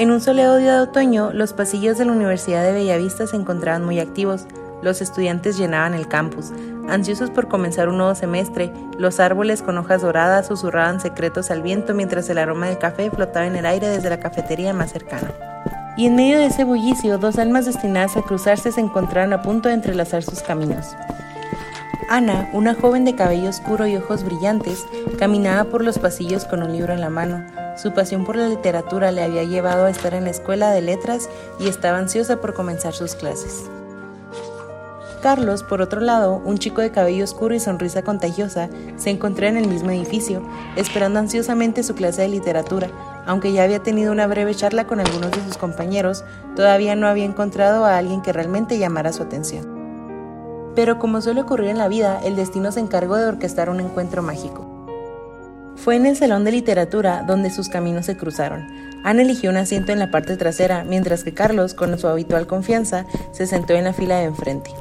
En un soleado día de otoño, los pasillos de la Universidad de Bellavista se encontraban muy activos. Los estudiantes llenaban el campus. Ansiosos por comenzar un nuevo semestre, los árboles con hojas doradas susurraban secretos al viento mientras el aroma del café flotaba en el aire desde la cafetería más cercana. Y en medio de ese bullicio, dos almas destinadas a cruzarse se encontraron a punto de entrelazar sus caminos. Ana, una joven de cabello oscuro y ojos brillantes, caminaba por los pasillos con un libro en la mano. Su pasión por la literatura le había llevado a estar en la escuela de letras y estaba ansiosa por comenzar sus clases. Carlos, por otro lado, un chico de cabello oscuro y sonrisa contagiosa, se encontraba en el mismo edificio, esperando ansiosamente su clase de literatura. Aunque ya había tenido una breve charla con algunos de sus compañeros, todavía no había encontrado a alguien que realmente llamara su atención. Pero como suele ocurrir en la vida, el destino se encargó de orquestar un encuentro mágico. Fue en el salón de literatura donde sus caminos se cruzaron. Ana eligió un asiento en la parte trasera, mientras que Carlos, con su habitual confianza, se sentó en la fila de enfrente.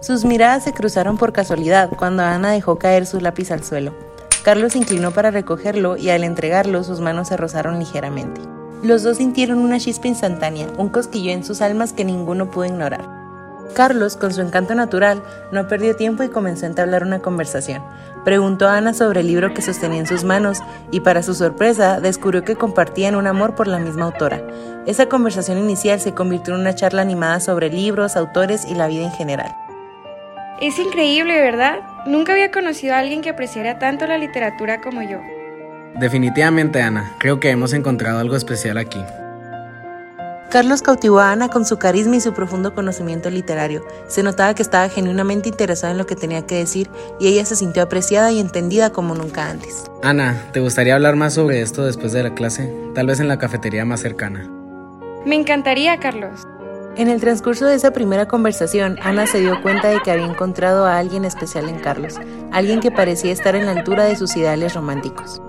Sus miradas se cruzaron por casualidad cuando Ana dejó caer su lápiz al suelo. Carlos se inclinó para recogerlo y al entregarlo sus manos se rozaron ligeramente. Los dos sintieron una chispa instantánea, un cosquillo en sus almas que ninguno pudo ignorar. Carlos, con su encanto natural, no perdió tiempo y comenzó a entablar una conversación. Preguntó a Ana sobre el libro que sostenía en sus manos y para su sorpresa descubrió que compartían un amor por la misma autora. Esa conversación inicial se convirtió en una charla animada sobre libros, autores y la vida en general. Es increíble, ¿verdad? Nunca había conocido a alguien que apreciara tanto la literatura como yo. Definitivamente, Ana. Creo que hemos encontrado algo especial aquí. Carlos cautivó a Ana con su carisma y su profundo conocimiento literario. Se notaba que estaba genuinamente interesada en lo que tenía que decir y ella se sintió apreciada y entendida como nunca antes. Ana, ¿te gustaría hablar más sobre esto después de la clase? Tal vez en la cafetería más cercana. Me encantaría, Carlos. En el transcurso de esa primera conversación, Ana se dio cuenta de que había encontrado a alguien especial en Carlos, alguien que parecía estar en la altura de sus ideales románticos.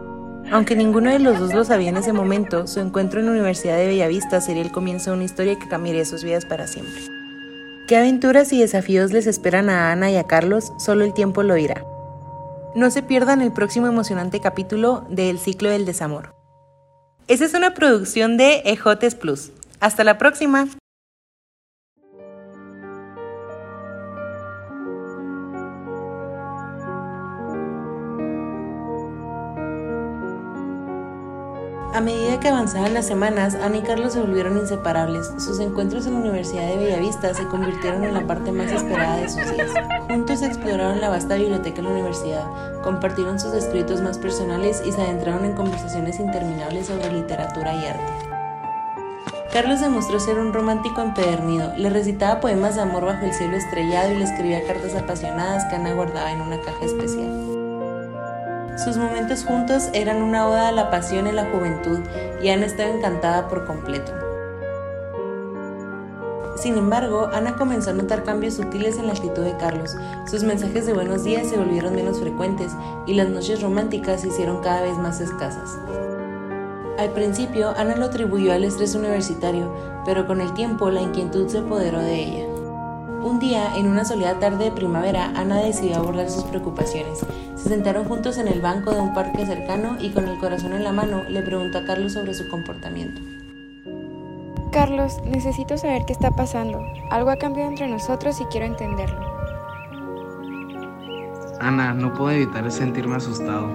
Aunque ninguno de los dos lo sabía en ese momento, su encuentro en la Universidad de Bellavista sería el comienzo de una historia que cambiaría sus vidas para siempre. ¿Qué aventuras y desafíos les esperan a Ana y a Carlos? Solo el tiempo lo dirá. No se pierdan el próximo emocionante capítulo de El ciclo del desamor. Esa es una producción de Ejotes Plus. Hasta la próxima. A medida que avanzaban las semanas, Ana y Carlos se volvieron inseparables. Sus encuentros en la Universidad de Bellavista se convirtieron en la parte más esperada de sus días. Juntos exploraron la vasta biblioteca de la universidad, compartieron sus escritos más personales y se adentraron en conversaciones interminables sobre literatura y arte. Carlos demostró ser un romántico empedernido, le recitaba poemas de amor bajo el cielo estrellado y le escribía cartas apasionadas que Ana guardaba en una caja especial. Sus momentos juntos eran una oda a la pasión y la juventud y Ana estaba encantada por completo. Sin embargo, Ana comenzó a notar cambios sutiles en la actitud de Carlos. Sus mensajes de buenos días se volvieron menos frecuentes y las noches románticas se hicieron cada vez más escasas. Al principio, Ana lo atribuyó al estrés universitario, pero con el tiempo la inquietud se apoderó de ella. Un día, en una soleada tarde de primavera, Ana decidió abordar sus preocupaciones. Se sentaron juntos en el banco de un parque cercano y con el corazón en la mano le preguntó a Carlos sobre su comportamiento. Carlos, necesito saber qué está pasando. Algo ha cambiado entre nosotros y quiero entenderlo. Ana, no puedo evitar sentirme asustado.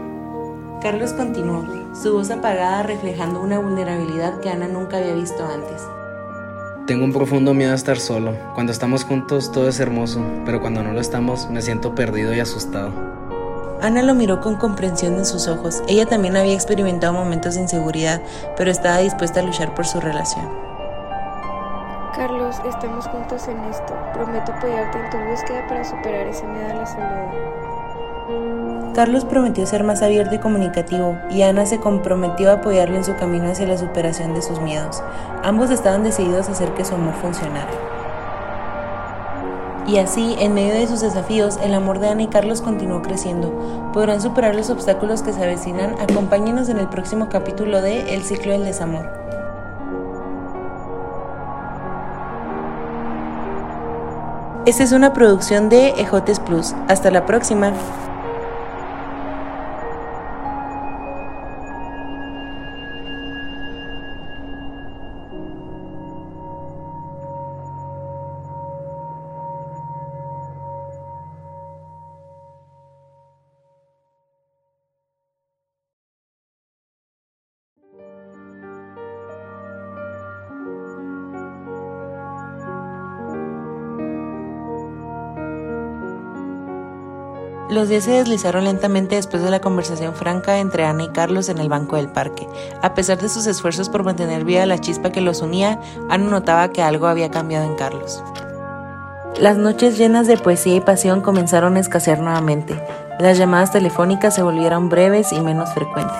Carlos continuó, su voz apagada reflejando una vulnerabilidad que Ana nunca había visto antes. Tengo un profundo miedo a estar solo. Cuando estamos juntos todo es hermoso, pero cuando no lo estamos me siento perdido y asustado. Ana lo miró con comprensión en sus ojos. Ella también había experimentado momentos de inseguridad, pero estaba dispuesta a luchar por su relación. Carlos, estamos juntos en esto. Prometo apoyarte en tu búsqueda para superar ese miedo a la soledad. Carlos prometió ser más abierto y comunicativo, y Ana se comprometió a apoyarlo en su camino hacia la superación de sus miedos. Ambos estaban decididos a hacer que su amor funcionara. Y así, en medio de sus desafíos, el amor de Ana y Carlos continuó creciendo. Podrán superar los obstáculos que se avecinan. Acompáñenos en el próximo capítulo de El ciclo del desamor. Esta es una producción de Ejotes Plus. Hasta la próxima. Los días se deslizaron lentamente después de la conversación franca entre Ana y Carlos en el banco del parque. A pesar de sus esfuerzos por mantener viva la chispa que los unía, Ana notaba que algo había cambiado en Carlos. Las noches llenas de poesía y pasión comenzaron a escasear nuevamente. Las llamadas telefónicas se volvieron breves y menos frecuentes.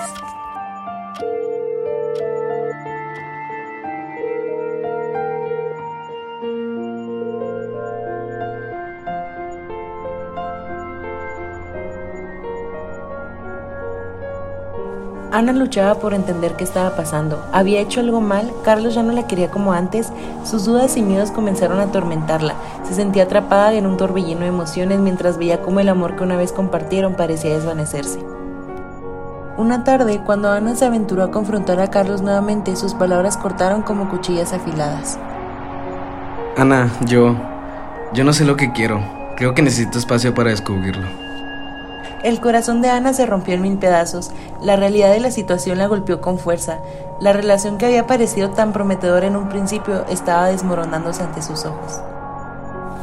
Ana luchaba por entender qué estaba pasando. ¿Había hecho algo mal? ¿Carlos ya no la quería como antes? Sus dudas y miedos comenzaron a atormentarla. Se sentía atrapada en un torbellino de emociones mientras veía cómo el amor que una vez compartieron parecía desvanecerse. Una tarde, cuando Ana se aventuró a confrontar a Carlos nuevamente, sus palabras cortaron como cuchillas afiladas. Ana, yo... yo no sé lo que quiero. Creo que necesito espacio para descubrirlo. El corazón de Ana se rompió en mil pedazos. La realidad de la situación la golpeó con fuerza. La relación que había parecido tan prometedora en un principio estaba desmoronándose ante sus ojos.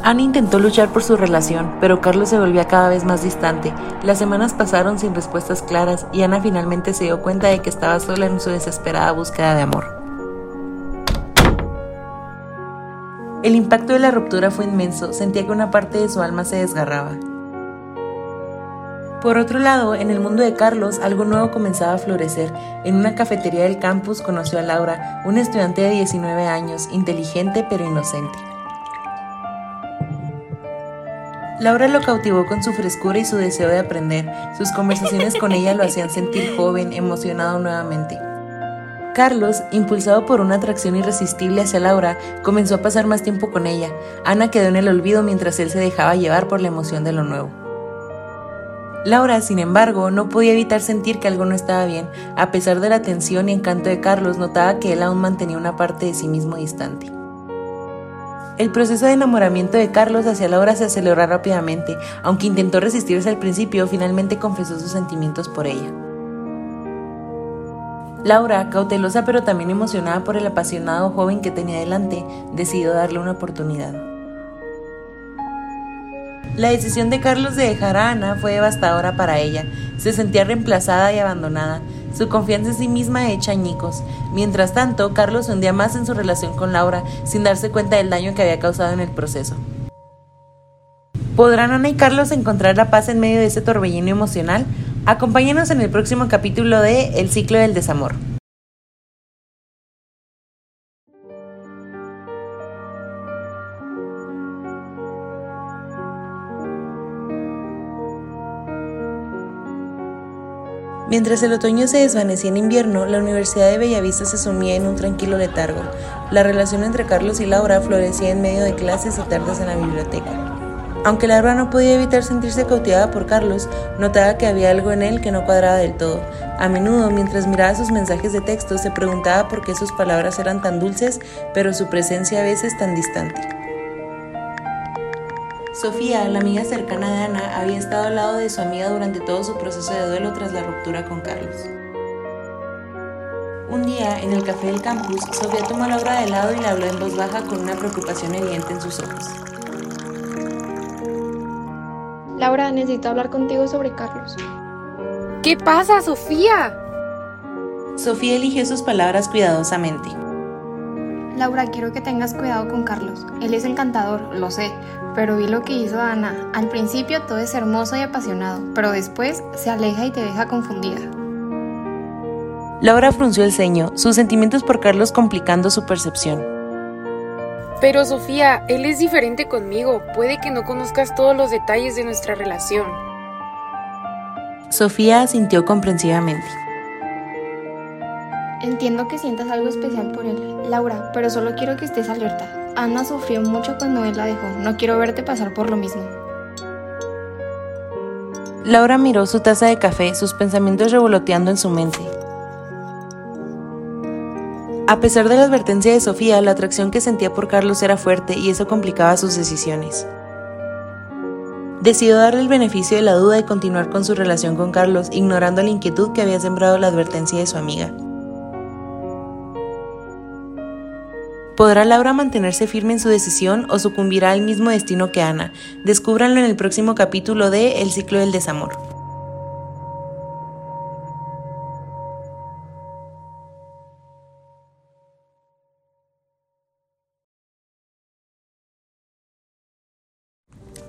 Ana intentó luchar por su relación, pero Carlos se volvía cada vez más distante. Las semanas pasaron sin respuestas claras y Ana finalmente se dio cuenta de que estaba sola en su desesperada búsqueda de amor. El impacto de la ruptura fue inmenso, sentía que una parte de su alma se desgarraba. Por otro lado, en el mundo de Carlos, algo nuevo comenzaba a florecer. En una cafetería del campus conoció a Laura, una estudiante de 19 años, inteligente pero inocente. Laura lo cautivó con su frescura y su deseo de aprender. Sus conversaciones con ella lo hacían sentir joven, emocionado nuevamente. Carlos, impulsado por una atracción irresistible hacia Laura, comenzó a pasar más tiempo con ella. Ana quedó en el olvido mientras él se dejaba llevar por la emoción de lo nuevo. Laura, sin embargo, no podía evitar sentir que algo no estaba bien. A pesar de la atención y encanto de Carlos, notaba que él aún mantenía una parte de sí mismo distante. El proceso de enamoramiento de Carlos hacia Laura se aceleró rápidamente. Aunque intentó resistirse al principio, finalmente confesó sus sentimientos por ella. Laura, cautelosa pero también emocionada por el apasionado joven que tenía delante, decidió darle una oportunidad. La decisión de Carlos de dejar a Ana fue devastadora para ella. Se sentía reemplazada y abandonada, su confianza en sí misma hecha añicos. Mientras tanto, Carlos hundía más en su relación con Laura, sin darse cuenta del daño que había causado en el proceso. ¿Podrán Ana y Carlos encontrar la paz en medio de ese torbellino emocional? Acompáñenos en el próximo capítulo de El ciclo del desamor. Mientras el otoño se desvanecía en invierno, la Universidad de Bellavista se sumía en un tranquilo letargo. La relación entre Carlos y Laura florecía en medio de clases y tardes en la biblioteca. Aunque Laura no podía evitar sentirse cautivada por Carlos, notaba que había algo en él que no cuadraba del todo. A menudo, mientras miraba sus mensajes de texto, se preguntaba por qué sus palabras eran tan dulces, pero su presencia a veces tan distante. Sofía, la amiga cercana de Ana, había estado al lado de su amiga durante todo su proceso de duelo tras la ruptura con Carlos. Un día, en el café del campus, Sofía tomó a Laura de lado y le habló en voz baja con una preocupación evidente en sus ojos. Laura, necesito hablar contigo sobre Carlos. ¿Qué pasa, Sofía? Sofía eligió sus palabras cuidadosamente. Laura, quiero que tengas cuidado con Carlos. Él es encantador, lo sé, pero vi lo que hizo Ana. Al principio todo es hermoso y apasionado, pero después se aleja y te deja confundida. Laura frunció el ceño, sus sentimientos por Carlos complicando su percepción. Pero Sofía, él es diferente conmigo. Puede que no conozcas todos los detalles de nuestra relación. Sofía sintió comprensivamente. Entiendo que sientas algo especial por él, Laura, pero solo quiero que estés alerta. Ana sufrió mucho cuando él la dejó. No quiero verte pasar por lo mismo. Laura miró su taza de café, sus pensamientos revoloteando en su mente. A pesar de la advertencia de Sofía, la atracción que sentía por Carlos era fuerte y eso complicaba sus decisiones. Decidió darle el beneficio de la duda y continuar con su relación con Carlos, ignorando la inquietud que había sembrado la advertencia de su amiga. ¿Podrá Laura mantenerse firme en su decisión o sucumbirá al mismo destino que Ana? Descúbranlo en el próximo capítulo de El ciclo del desamor.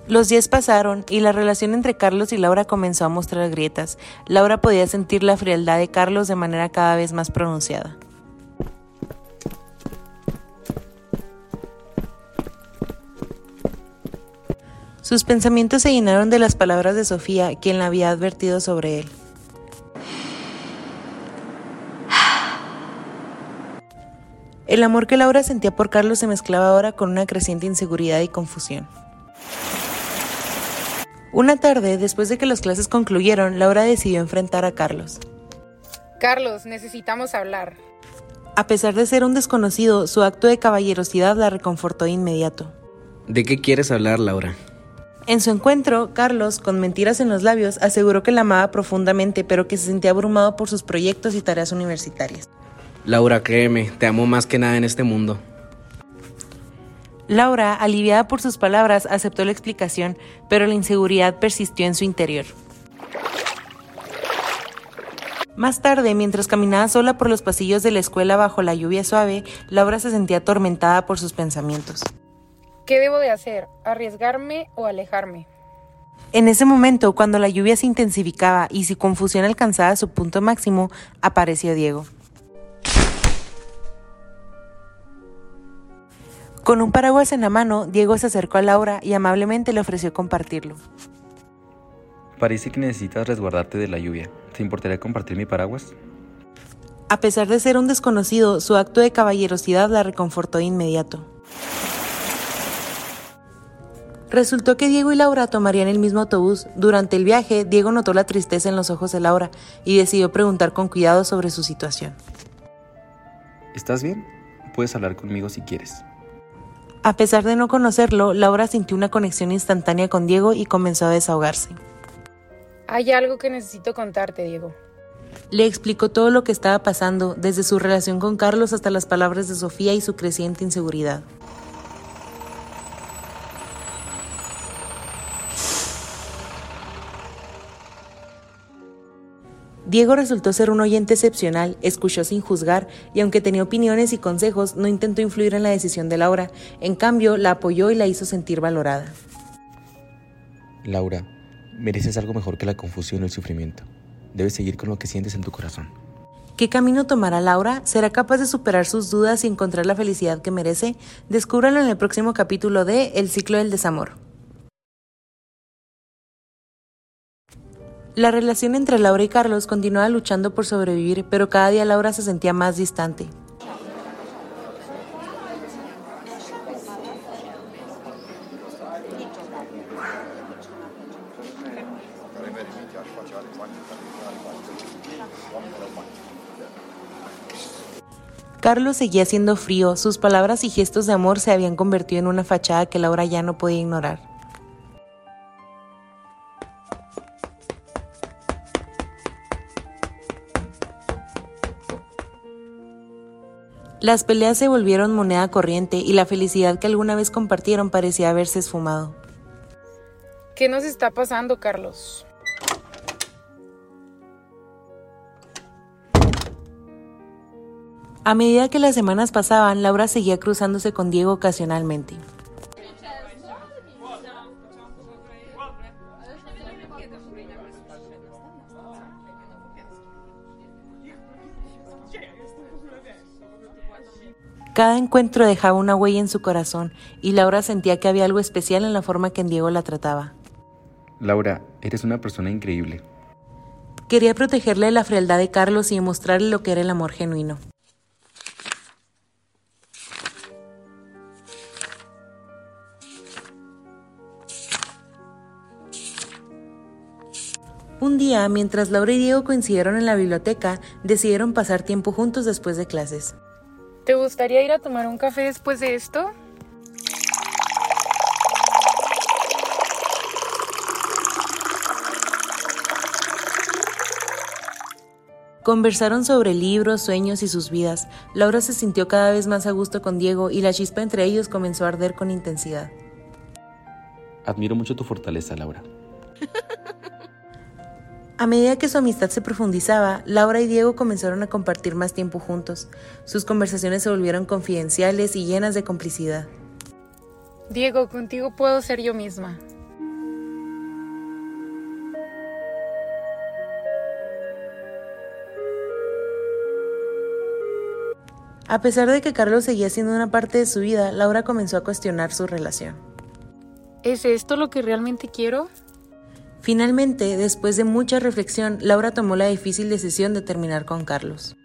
Los días pasaron y la relación entre Carlos y Laura comenzó a mostrar grietas. Laura podía sentir la frialdad de Carlos de manera cada vez más pronunciada. Sus pensamientos se llenaron de las palabras de Sofía, quien la había advertido sobre él. El amor que Laura sentía por Carlos se mezclaba ahora con una creciente inseguridad y confusión. Una tarde, después de que las clases concluyeron, Laura decidió enfrentar a Carlos. Carlos, necesitamos hablar. A pesar de ser un desconocido, su acto de caballerosidad la reconfortó de inmediato. ¿De qué quieres hablar, Laura? En su encuentro, Carlos, con mentiras en los labios, aseguró que la amaba profundamente, pero que se sentía abrumado por sus proyectos y tareas universitarias. Laura, créeme, te amo más que nada en este mundo. Laura, aliviada por sus palabras, aceptó la explicación, pero la inseguridad persistió en su interior. Más tarde, mientras caminaba sola por los pasillos de la escuela bajo la lluvia suave, Laura se sentía atormentada por sus pensamientos. ¿Qué debo de hacer? ¿Arriesgarme o alejarme? En ese momento, cuando la lluvia se intensificaba y su confusión alcanzaba su punto máximo, apareció Diego. Con un paraguas en la mano, Diego se acercó a Laura y amablemente le ofreció compartirlo. Parece que necesitas resguardarte de la lluvia. ¿Te importaría compartir mi paraguas? A pesar de ser un desconocido, su acto de caballerosidad la reconfortó de inmediato. Resultó que Diego y Laura tomarían el mismo autobús. Durante el viaje, Diego notó la tristeza en los ojos de Laura y decidió preguntar con cuidado sobre su situación. ¿Estás bien? Puedes hablar conmigo si quieres. A pesar de no conocerlo, Laura sintió una conexión instantánea con Diego y comenzó a desahogarse. Hay algo que necesito contarte, Diego. Le explicó todo lo que estaba pasando, desde su relación con Carlos hasta las palabras de Sofía y su creciente inseguridad. Diego resultó ser un oyente excepcional, escuchó sin juzgar y aunque tenía opiniones y consejos, no intentó influir en la decisión de Laura, en cambio la apoyó y la hizo sentir valorada. Laura, mereces algo mejor que la confusión y el sufrimiento. Debes seguir con lo que sientes en tu corazón. ¿Qué camino tomará Laura? ¿Será capaz de superar sus dudas y encontrar la felicidad que merece? Descúbralo en el próximo capítulo de El ciclo del desamor. La relación entre Laura y Carlos continuaba luchando por sobrevivir, pero cada día Laura se sentía más distante. Carlos seguía siendo frío, sus palabras y gestos de amor se habían convertido en una fachada que Laura ya no podía ignorar. Las peleas se volvieron moneda corriente y la felicidad que alguna vez compartieron parecía haberse esfumado. ¿Qué nos está pasando, Carlos? A medida que las semanas pasaban, Laura seguía cruzándose con Diego ocasionalmente. Cada encuentro dejaba una huella en su corazón y Laura sentía que había algo especial en la forma que en Diego la trataba. Laura, eres una persona increíble. Quería protegerle de la frialdad de Carlos y demostrarle lo que era el amor genuino. Un día, mientras Laura y Diego coincidieron en la biblioteca, decidieron pasar tiempo juntos después de clases. ¿Te gustaría ir a tomar un café después de esto? Conversaron sobre libros, sueños y sus vidas. Laura se sintió cada vez más a gusto con Diego y la chispa entre ellos comenzó a arder con intensidad. Admiro mucho tu fortaleza, Laura. A medida que su amistad se profundizaba, Laura y Diego comenzaron a compartir más tiempo juntos. Sus conversaciones se volvieron confidenciales y llenas de complicidad. Diego, contigo puedo ser yo misma. A pesar de que Carlos seguía siendo una parte de su vida, Laura comenzó a cuestionar su relación. ¿Es esto lo que realmente quiero? Finalmente, después de mucha reflexión, Laura tomó la difícil decisión de terminar con Carlos.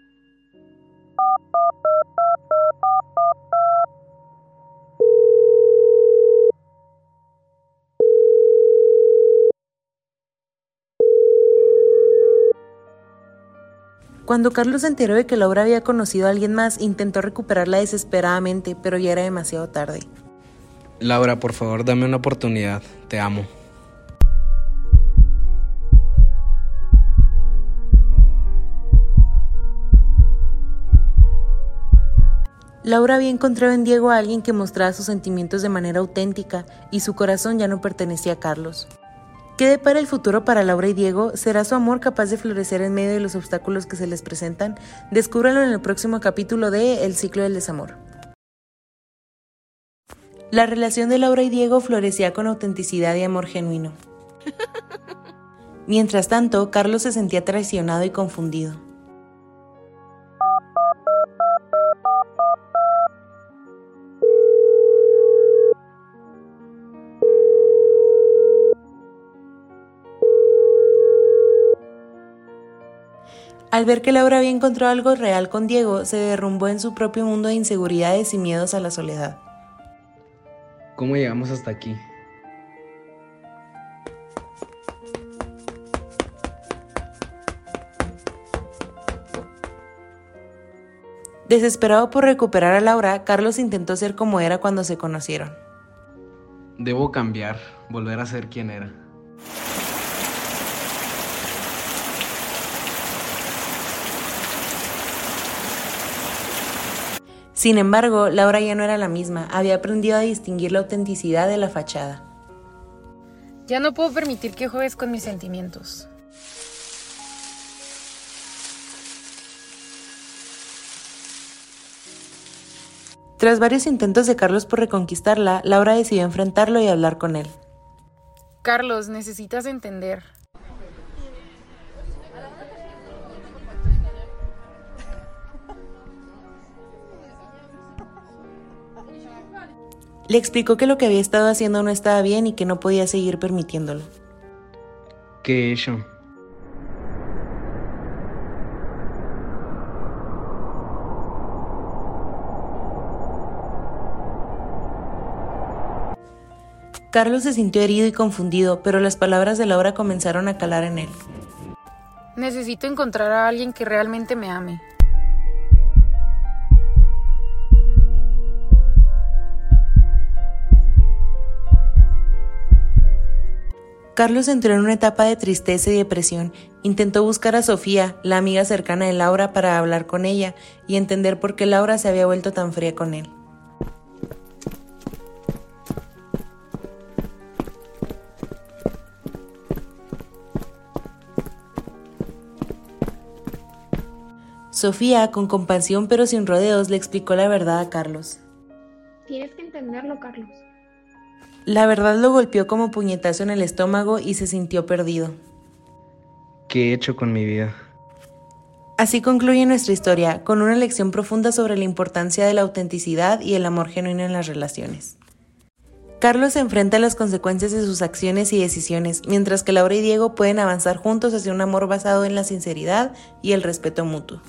Cuando Carlos se enteró de que Laura había conocido a alguien más, intentó recuperarla desesperadamente, pero ya era demasiado tarde. Laura, por favor, dame una oportunidad. Te amo. Laura había encontrado en Diego a alguien que mostraba sus sentimientos de manera auténtica y su corazón ya no pertenecía a Carlos. ¿Qué depara el futuro para Laura y Diego? ¿Será su amor capaz de florecer en medio de los obstáculos que se les presentan? Descúbralo en el próximo capítulo de El ciclo del desamor. La relación de Laura y Diego florecía con autenticidad y amor genuino. Mientras tanto, Carlos se sentía traicionado y confundido. Al ver que Laura había encontrado algo real con Diego, se derrumbó en su propio mundo de inseguridades y miedos a la soledad. ¿Cómo llegamos hasta aquí? Desesperado por recuperar a Laura, Carlos intentó ser como era cuando se conocieron. Debo cambiar, volver a ser quien era. Sin embargo, Laura ya no era la misma, había aprendido a distinguir la autenticidad de la fachada. Ya no puedo permitir que juegues con mis sentimientos. Tras varios intentos de Carlos por reconquistarla, Laura decidió enfrentarlo y hablar con él. Carlos, necesitas entender. Le explicó que lo que había estado haciendo no estaba bien y que no podía seguir permitiéndolo. ¿Qué he hecho? Carlos se sintió herido y confundido, pero las palabras de Laura comenzaron a calar en él. Necesito encontrar a alguien que realmente me ame. Carlos entró en una etapa de tristeza y depresión. Intentó buscar a Sofía, la amiga cercana de Laura, para hablar con ella y entender por qué Laura se había vuelto tan fría con él. Sofía, con compasión pero sin rodeos, le explicó la verdad a Carlos. Tienes que entenderlo, Carlos. La verdad lo golpeó como puñetazo en el estómago y se sintió perdido. ¿Qué he hecho con mi vida? Así concluye nuestra historia, con una lección profunda sobre la importancia de la autenticidad y el amor genuino en las relaciones. Carlos se enfrenta a las consecuencias de sus acciones y decisiones, mientras que Laura y Diego pueden avanzar juntos hacia un amor basado en la sinceridad y el respeto mutuo.